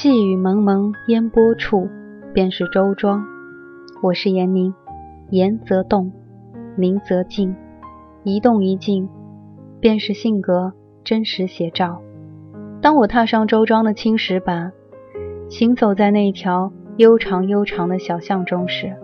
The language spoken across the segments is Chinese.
细雨蒙蒙烟波处，便是周庄。我是严宁，言则动，宁则静，一动一静，便是性格真实写照。当我踏上周庄的青石板，行走在那条悠长悠长的小巷中时，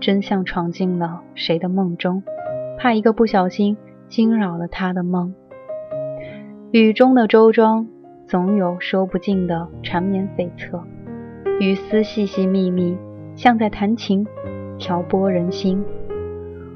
真像闯进了谁的梦中，怕一个不小心惊扰了他的梦。雨中的周庄。总有说不尽的缠绵悱恻，雨丝细细密密，像在弹琴，挑拨人心。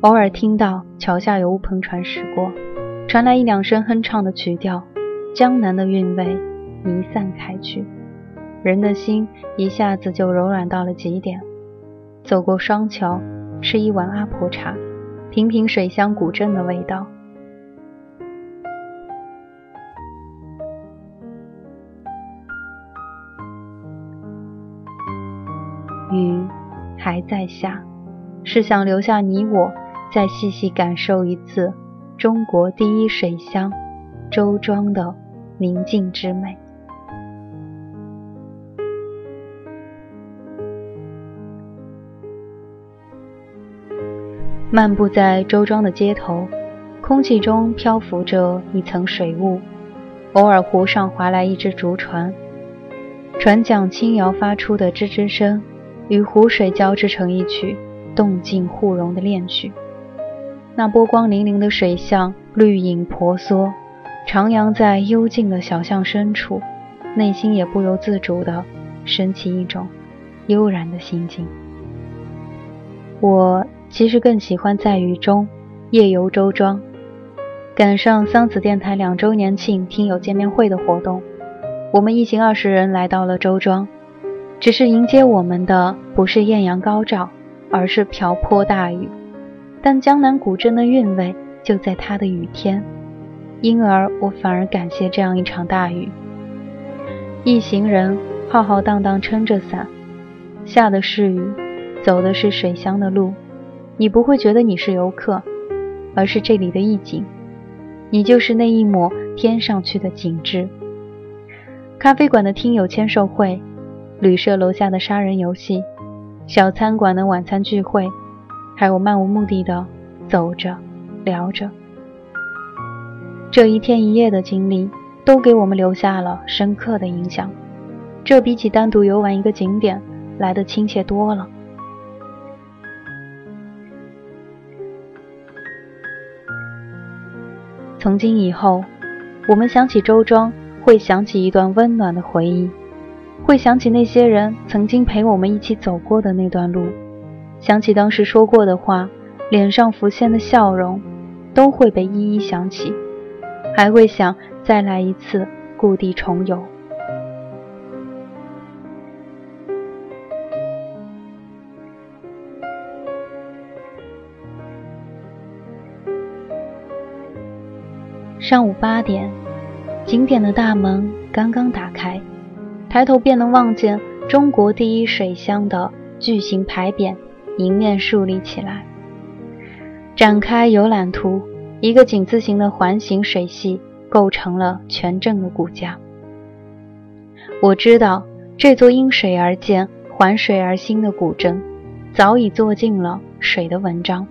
偶尔听到桥下有乌篷船驶过，传来一两声哼唱的曲调，江南的韵味弥散开去，人的心一下子就柔软到了极点。走过双桥，吃一碗阿婆茶，品品水乡古镇的味道。还在下，是想留下你我，再细细感受一次中国第一水乡周庄的宁静之美。漫步在周庄的街头，空气中漂浮着一层水雾，偶尔湖上划来一只竹船，船桨轻摇发出的吱吱声。与湖水交织成一曲动静互融的恋曲。那波光粼粼的水巷，绿影婆娑，徜徉在幽静的小巷深处，内心也不由自主地升起一种悠然的心境。我其实更喜欢在雨中夜游周庄，赶上桑梓电台两周年庆听友见面会的活动，我们一行二十人来到了周庄。只是迎接我们的不是艳阳高照，而是瓢泼大雨。但江南古镇的韵味就在它的雨天，因而我反而感谢这样一场大雨。一行人浩浩荡荡撑着伞，下的是雨，走的是水乡的路。你不会觉得你是游客，而是这里的意境。你就是那一抹天上去的景致。咖啡馆的听友签售会。旅社楼下的杀人游戏，小餐馆的晚餐聚会，还有漫无目的的走着聊着，这一天一夜的经历都给我们留下了深刻的影响。这比起单独游玩一个景点来的亲切多了。从今以后，我们想起周庄，会想起一段温暖的回忆。会想起那些人曾经陪我们一起走过的那段路，想起当时说过的话，脸上浮现的笑容，都会被一一想起，还会想再来一次故地重游。上午八点，景点的大门刚刚打开。抬头便能望见中国第一水乡的巨型牌匾迎面竖立起来。展开游览图，一个井字形的环形水系构成了全镇的骨架。我知道这座因水而建、环水而兴的古镇，早已做尽了水的文章。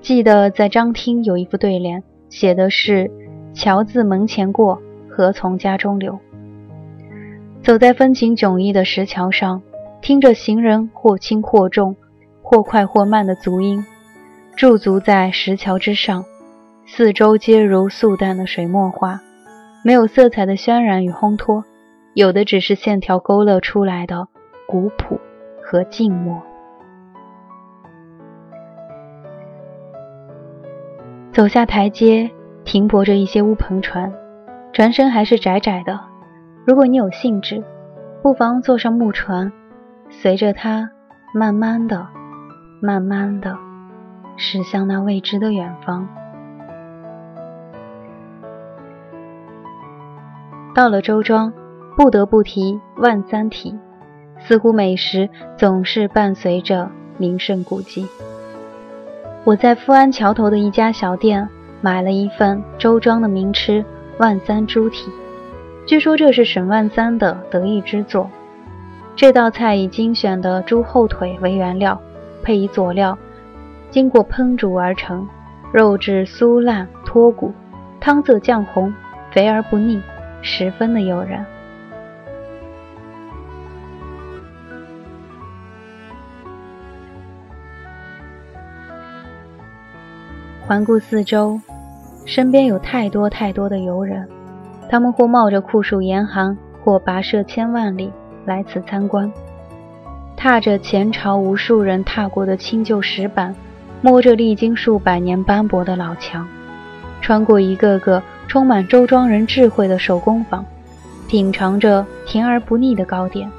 记得在张厅有一副对联，写的是“桥自门前过，河从家中流”。走在风情迥异的石桥上，听着行人或轻或重、或快或慢的足音，驻足在石桥之上，四周皆如素淡的水墨画，没有色彩的渲染与烘托，有的只是线条勾勒出来的古朴和静默。走下台阶，停泊着一些乌篷船，船身还是窄窄的。如果你有兴致，不妨坐上木船，随着它慢慢的、慢慢的驶向那未知的远方。到了周庄，不得不提万三体，似乎美食总是伴随着名胜古迹。我在富安桥头的一家小店买了一份周庄的名吃万三猪蹄。据说这是沈万三的得意之作。这道菜以精选的猪后腿为原料，配以佐料，经过烹煮而成，肉质酥烂脱骨，汤色酱红，肥而不腻，十分的诱人。环顾四周，身边有太多太多的游人，他们或冒着酷暑严寒，或跋涉千万里来此参观，踏着前朝无数人踏过的清旧石板，摸着历经数百年斑驳的老墙，穿过一个个充满周庄人智慧的手工坊，品尝着甜而不腻的糕点，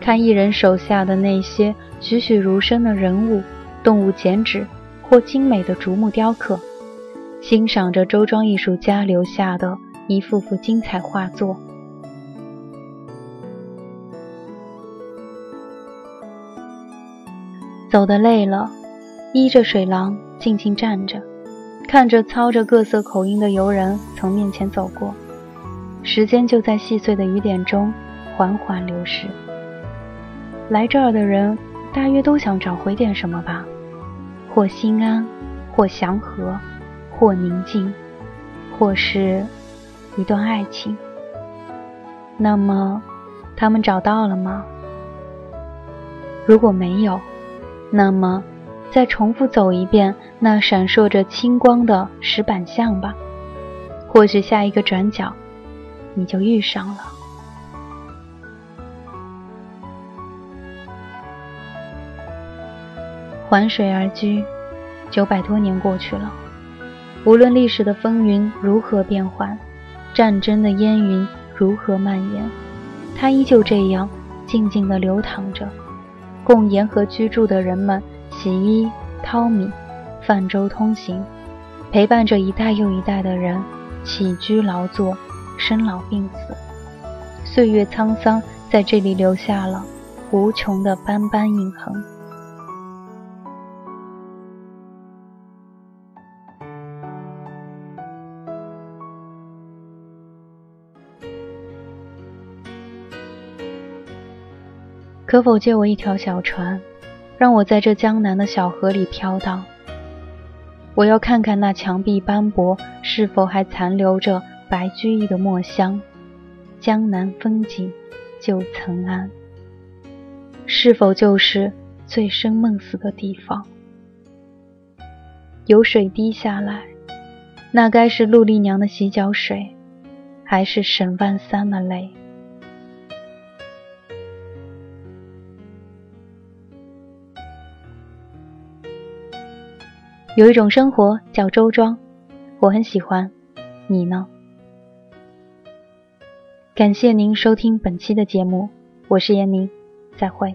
看艺人手下的那些栩栩如生的人物、动物剪纸。或精美的竹木雕刻，欣赏着周庄艺术家留下的一幅幅精彩画作。走得累了，依着水廊静静站着，看着操着各色口音的游人从面前走过，时间就在细碎的雨点中缓缓流逝。来这儿的人大约都想找回点什么吧。或心安，或祥和，或宁静，或是一段爱情。那么，他们找到了吗？如果没有，那么再重复走一遍那闪烁着青光的石板巷吧。或许下一个转角，你就遇上了。环水而居，九百多年过去了。无论历史的风云如何变幻，战争的烟云如何蔓延，它依旧这样静静地流淌着，供沿河居住的人们洗衣、淘米、泛舟通行，陪伴着一代又一代的人起居劳作、生老病死。岁月沧桑，在这里留下了无穷的斑斑印痕。可否借我一条小船，让我在这江南的小河里飘荡？我要看看那墙壁斑驳是否还残留着白居易的墨香。江南风景旧曾谙，是否就是醉生梦死的地方？有水滴下来，那该是陆丽娘的洗脚水，还是沈万三的泪？有一种生活叫周庄，我很喜欢。你呢？感谢您收听本期的节目，我是闫宁，再会。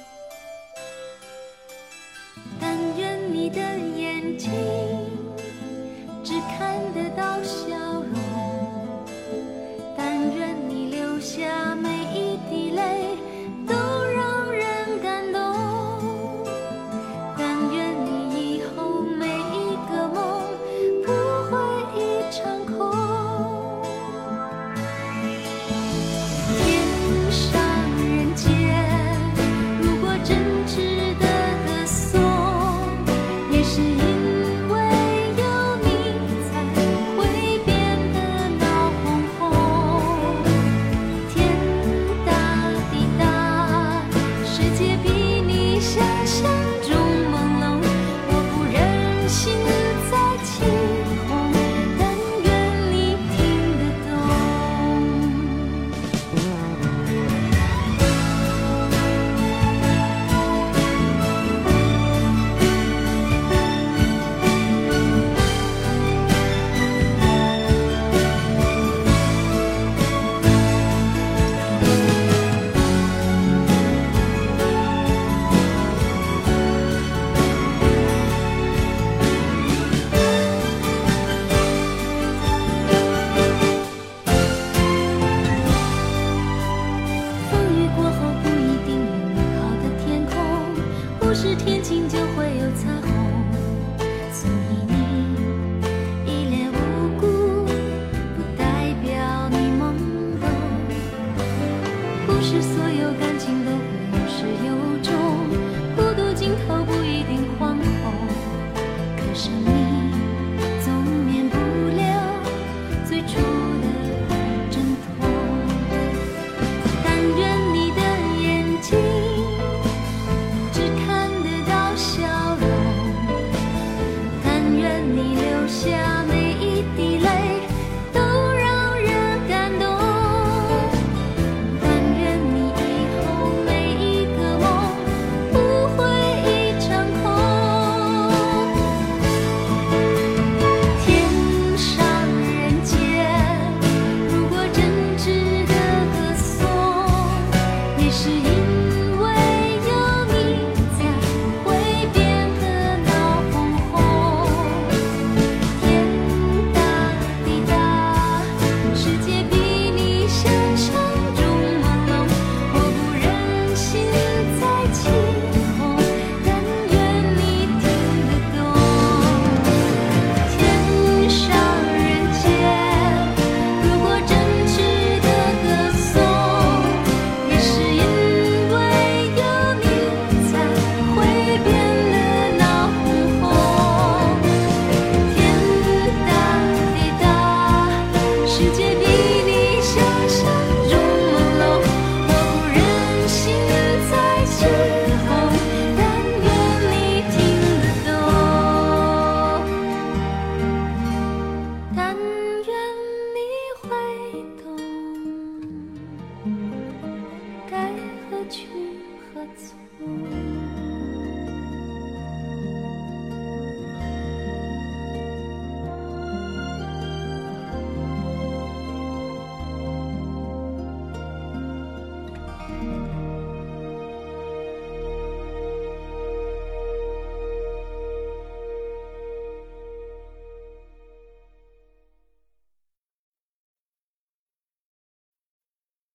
的眼睛。